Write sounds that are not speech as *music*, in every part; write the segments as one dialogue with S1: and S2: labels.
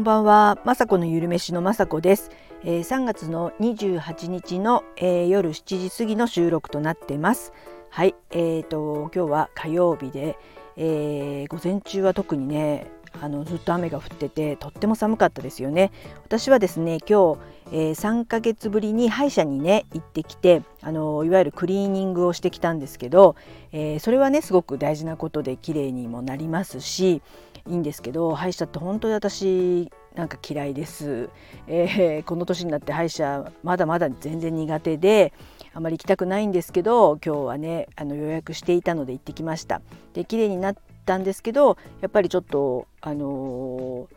S1: んばんは、まさこのゆるめしのまさこです、えー、3月の28日の、えー、夜7時過ぎの収録となってます。はい、えーと今日は火曜日で、えー、午前中は特にねあのずっと雨が降っててとっても寒かったですよね。私はですね今日、えー、3ヶ月ぶりに歯医者にね行ってきてあのいわゆるクリーニングをしてきたんですけど、えー、それはねすごく大事なことで綺麗にもなりますしいいんですけど歯医者って本当に私なんか嫌いです、えー、この年になって歯医者まだまだ全然苦手であまり行きたくないんですけど今日はねあの予約していたので行ってきました。で綺麗になったんですけどやっぱりちょっとあの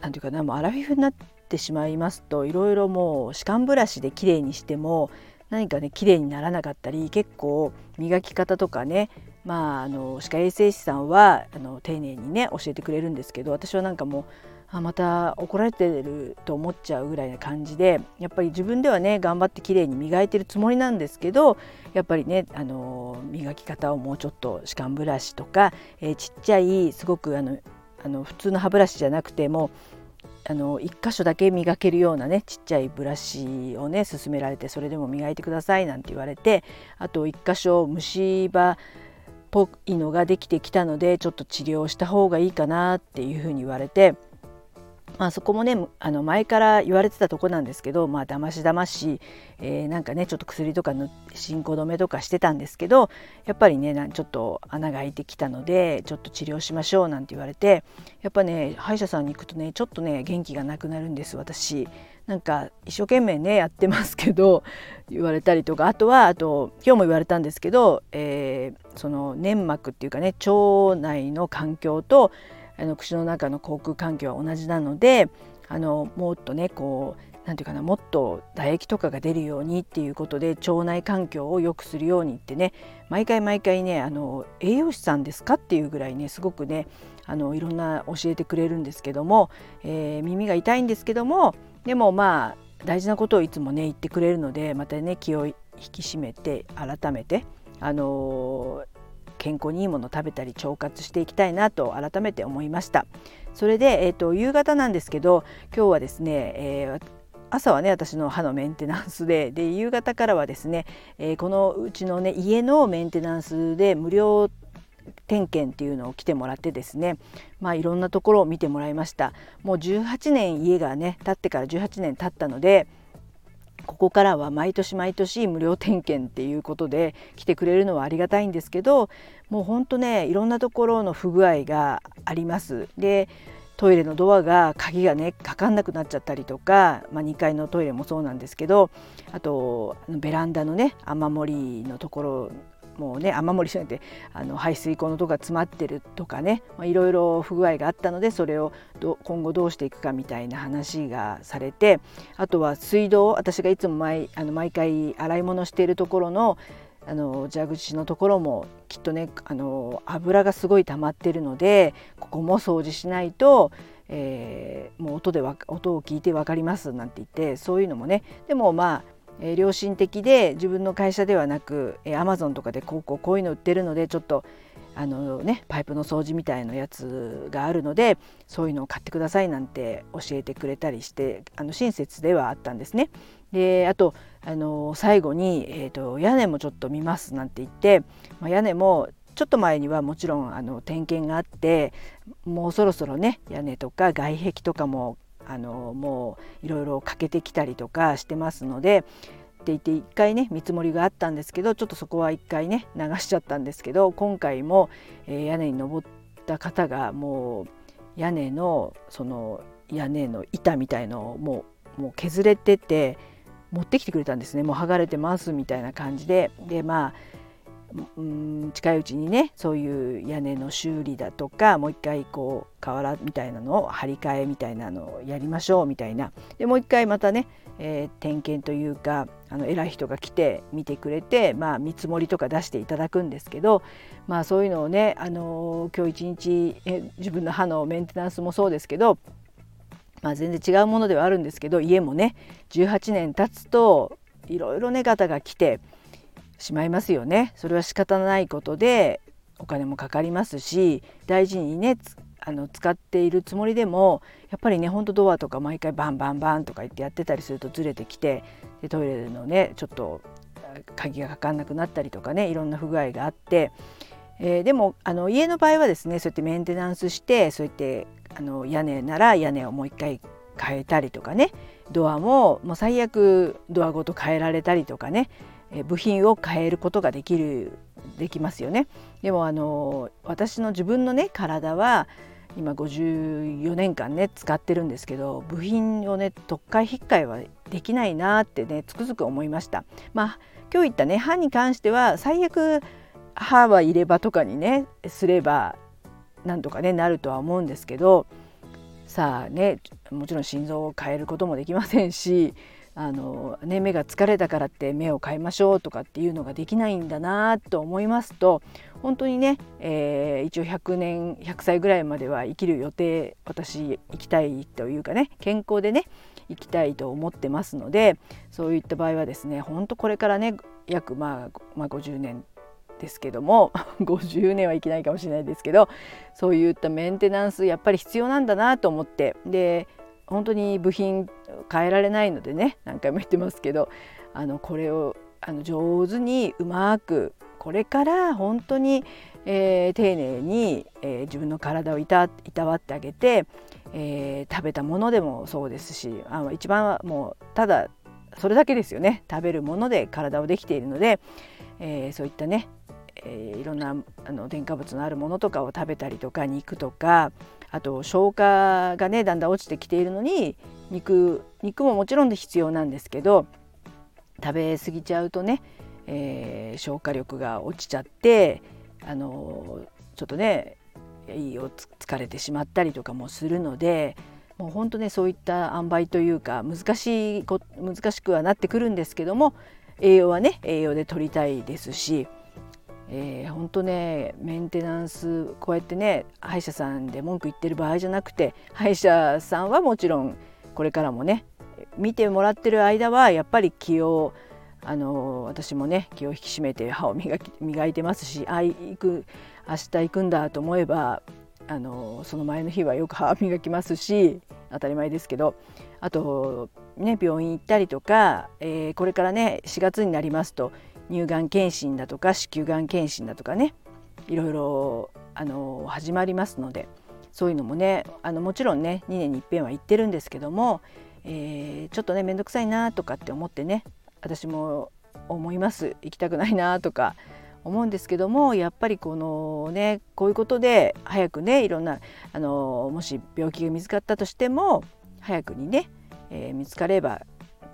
S1: 何、て言うかなもうアラフィフになってしまいますといろいろもう歯間ブラシで綺麗にしても何かね綺麗にならなかったり結構磨き方とかねまああの歯科衛生士さんはあの丁寧にね教えてくれるんですけど私はなんかもうあまた怒られてると思っちゃうぐらいな感じでやっぱり自分ではね頑張って綺麗に磨いてるつもりなんですけどやっぱりねあの磨き方をもうちょっと歯間ブラシとか、えー、ちっちゃいすごくあのあの普通の歯ブラシじゃなくてもあの1箇所だけ磨けるようなねちっちゃいブラシをね勧められてそれでも磨いてくださいなんて言われてあと1箇所虫歯ぽいのができてきたのでちょっと治療した方がいいかなっていうふうに言われてまあ、そこもねあの前から言われてたとこなんですけどまあだましだまし、えー、なんかねちょっと薬とかの進行止めとかしてたんですけどやっぱりねちょっと穴が開いてきたのでちょっと治療しましょうなんて言われてやっぱね歯医者さんに行くとねちょっとね元気がなくなるんです私。なんか一生懸命ねやってますけど *laughs* 言われたりとかあとはあと今日も言われたんですけど、えー、その粘膜っていうかね腸内の環境とあの口の中の口腔環境は同じなのであのもっとねこうなんていうかなもっと唾液とかが出るようにっていうことで腸内環境を良くするようにってね毎回毎回ねあの栄養士さんですかっていうぐらいねすごくねあのいろんな教えてくれるんですけども、えー、耳が痛いんですけどもでもまあ大事なことをいつもね言ってくれるのでまたね気を引き締めて改めてあの健康にいいものを食べたり腸活していきたいなと改めて思いました。それで、えーと、夕方なんですけど今日はですね、えー朝はね私の歯のメンテナンスでで夕方からはですね、えー、このうちのね家のメンテナンスで無料点検っていうのを来てもらってですねまあいろんなところを見てもらいましたもう18年家がね建ってから18年経ったのでここからは毎年毎年無料点検っていうことで来てくれるのはありがたいんですけどもうほんとねいろんなところの不具合があります。でトイレのドアが鍵がねかかんなくなっちゃったりとか、まあ、2階のトイレもそうなんですけどあとベランダのね雨漏りのところもうね雨漏りしないであの排水溝のとこが詰まってるとかねいろいろ不具合があったのでそれを今後どうしていくかみたいな話がされてあとは水道私がいつも毎あの毎回洗い物しているところのあの蛇口のところもきっとねあの油がすごい溜まってるのでここも掃除しないとえー、もう音で音を聞いて分かりますなんて言ってそういうのもね。でもまあえー、良心的で自分の会社ではなく、えー、アマゾンとかでこうこうこういうの売ってるのでちょっとあのねパイプの掃除みたいなやつがあるのでそういうのを買ってくださいなんて教えてくれたりしてあの親切ではあったんですね。であとあの最後に、えーと、屋根もちょっと見ますなんて言って、まあ、屋根もちょっと前にはもちろんあの点検があってもうそろそろね屋根とか外壁とかもあのもういろいろ欠けてきたりとかしてますのでって言って1回ね見積もりがあったんですけどちょっとそこは1回ね流しちゃったんですけど今回も、え、屋根に登った方がもう屋根のその屋根の板みたいのをもうもう削れてて持ってきてくれたんですね。もう剥がれてますみたいな感じで。でまあうん近いうちにねそういう屋根の修理だとかもう一回こう瓦みたいなのを張り替えみたいなのをやりましょうみたいなでもう一回またね、えー、点検というかあの偉い人が来て見てくれて、まあ、見積もりとか出していただくんですけど、まあ、そういうのをね、あのー、今日一日自分の歯のメンテナンスもそうですけど、まあ、全然違うものではあるんですけど家もね18年経つといろいろね方が来て。しまいますよね。それは仕方ないことでお金もかかりますし大事にねあの使っているつもりでもやっぱりねほんとドアとか毎回バンバンバンとか言ってやってたりするとずれてきてでトイレのねちょっと鍵がかかんなくなったりとかねいろんな不具合があって、えー、でもあの家の場合はですねそうやってメンテナンスしてそうやってあの屋根なら屋根をもう一回変えたりとかねドアももう最悪ドアごと変えられたりとかね部品を変えることができるできますよね。でもあの私の自分のね体は今54年間ね使ってるんですけど部品をね特会引っかえはできないなってねつくづく思いました。まあ今日言ったね歯に関しては最悪歯は入れ歯とかにねすればなんとかねなるとは思うんですけどさあねもちろん心臓を変えることもできませんしあの、ね、目が疲れたからって目を変えましょうとかっていうのができないんだなと思いますと本当にね、えー、一応100年100歳ぐらいまでは生きる予定私生きたいというかね健康でね生きたいと思ってますのでそういった場合はですね本当これからね約、まあ、まあ50年ですけども *laughs* 50年は生きないかもしれないですけどそういったメンテナンスやっぱり必要なんだなと思ってで本当に部品変えられないのでね何回も言ってますけどあのこれをあの上手にうまくこれから本当に、えー、丁寧に、えー、自分の体をいたいたわってあげて、えー、食べたものでもそうですしあの一番はもうただそれだけですよね。食べるもので体をできているので、えそういったね、えいろんなあの添加物のあるものとかを食べたりとか肉とかあと消化がねだんだん落ちてきているのに肉肉ももちろんで必要なんですけど食べ過ぎちゃうとね、えー、消化力が落ちちゃってあのちょっとね胃を疲れてしまったりとかもするのでもう本当ねそういった塩梅というか難しい難しくはなってくるんですけども栄養はね栄養で取りたいですしえー、本当ねメンテナンスこうやってね歯医者さんで文句言ってる場合じゃなくて歯医者さんはもちろんこれからもね見てもらってる間はやっぱり気をあの私もね気を引き締めて歯を磨き磨いてますしあ行く明日行くんだと思えばあのその前の日はよく *laughs* 歯磨きますし当たり前ですけどあとね病院行ったりとか、えー、これからね4月になりますと乳がん検診だとか子宮がん検診だとかねいろいろあの始まりますのでそういうのもねあのもちろんね2年にいっぺんは行ってるんですけども、えー、ちょっとね面倒くさいなとかって思ってね私も思います。行きたくないなとか思うんですけどもやっぱりこのねこういうことで早くねいろんなあのもし病気が見つかったとしても早くにね、えー、見つかれば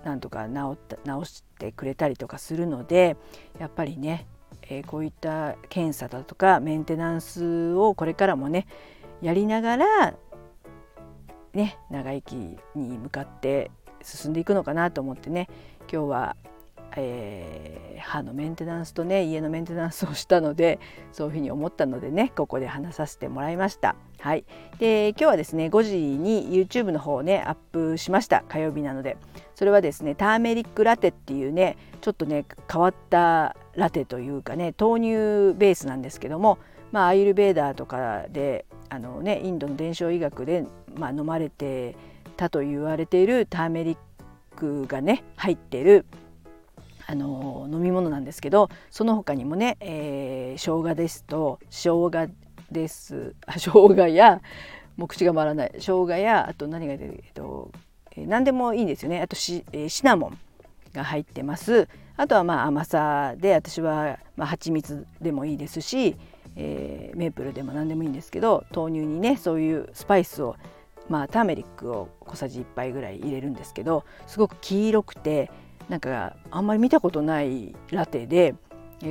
S1: なんとか治った治してくれたりとかするのでやっぱりね、えー、こういった検査だとかメンテナンスをこれからもねやりながらね長生きに向かって進んでいくのかなと思ってね今日はえー、歯のメンテナンスとね家のメンテナンスをしたのでそういうふうに思ったのでねここで話させてもらいました。はい、で今日はですね5時に YouTube の方をねアップしました。火曜日なので。それはですねターメリックラテっていうねちょっとね変わったラテというかね豆乳ベースなんですけども、まあ、アイルベーダーとかであの、ね、インドの伝承医学で、まあ、飲まれてたと言われているターメリックがね入ってるあの飲み物なんですけどその他にもね、えー、生姜ですと生姜です。あ生姜やもう口が回らない。生姜やあと何が出る、えっとえー、何でもいいんですよね。あとシ,、えー、シナモンが入ってます。あとはまあ甘さで私は、まあ、蜂蜜でもいいですし、えー、メープルでも何でもいいんですけど豆乳にねそういうスパイスをまあターメリックを小さじ1杯ぐらい入れるんですけどすごく黄色くてなんかあんまり見たことないラテで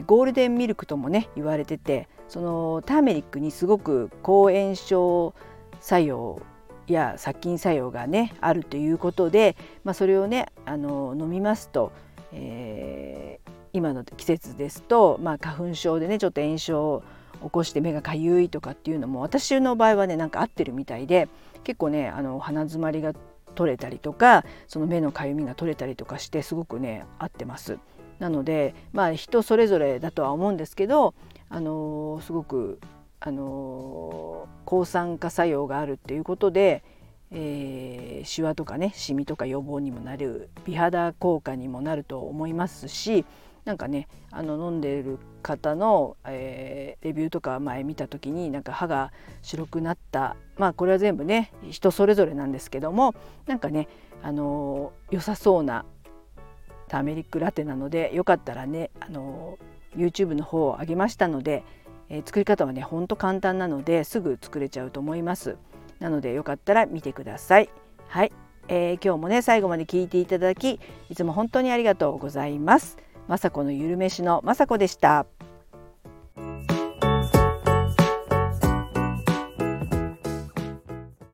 S1: ゴールデンミルクともね言われててそのターメリックにすごく抗炎症作用や殺菌作用がねあるということで、まあ、それをねあの飲みますと、えー、今の季節ですと、まあ、花粉症でねちょっと炎症を起こして目がかゆいとかっていうのも私の場合はねなんか合ってるみたいで結構ねあの鼻づまりが取れたりとかその目のかゆみが取れたりとかしてすごくね合ってます。なのでまあ人それぞれだとは思うんですけど、あのー、すごくあの抗酸化作用があるっていうことで、えー、シワとかねシミとか予防にもなる美肌効果にもなると思いますしなんかねあの飲んでいる方の、えー、レビューとか前見た時になんか歯が白くなった。まあこれは全部ね人それぞれなんですけどもなんかねあの良さそうなターメリックラテなのでよかったらねあの YouTube の方を上げましたので、えー、作り方はねほんと簡単なのですぐ作れちゃうと思います。なのでよかったら見てください。はい、えー、今日もね最後まで聞いていただきいつも本当にありがとうございます。雅子のゆるめしの雅子でした。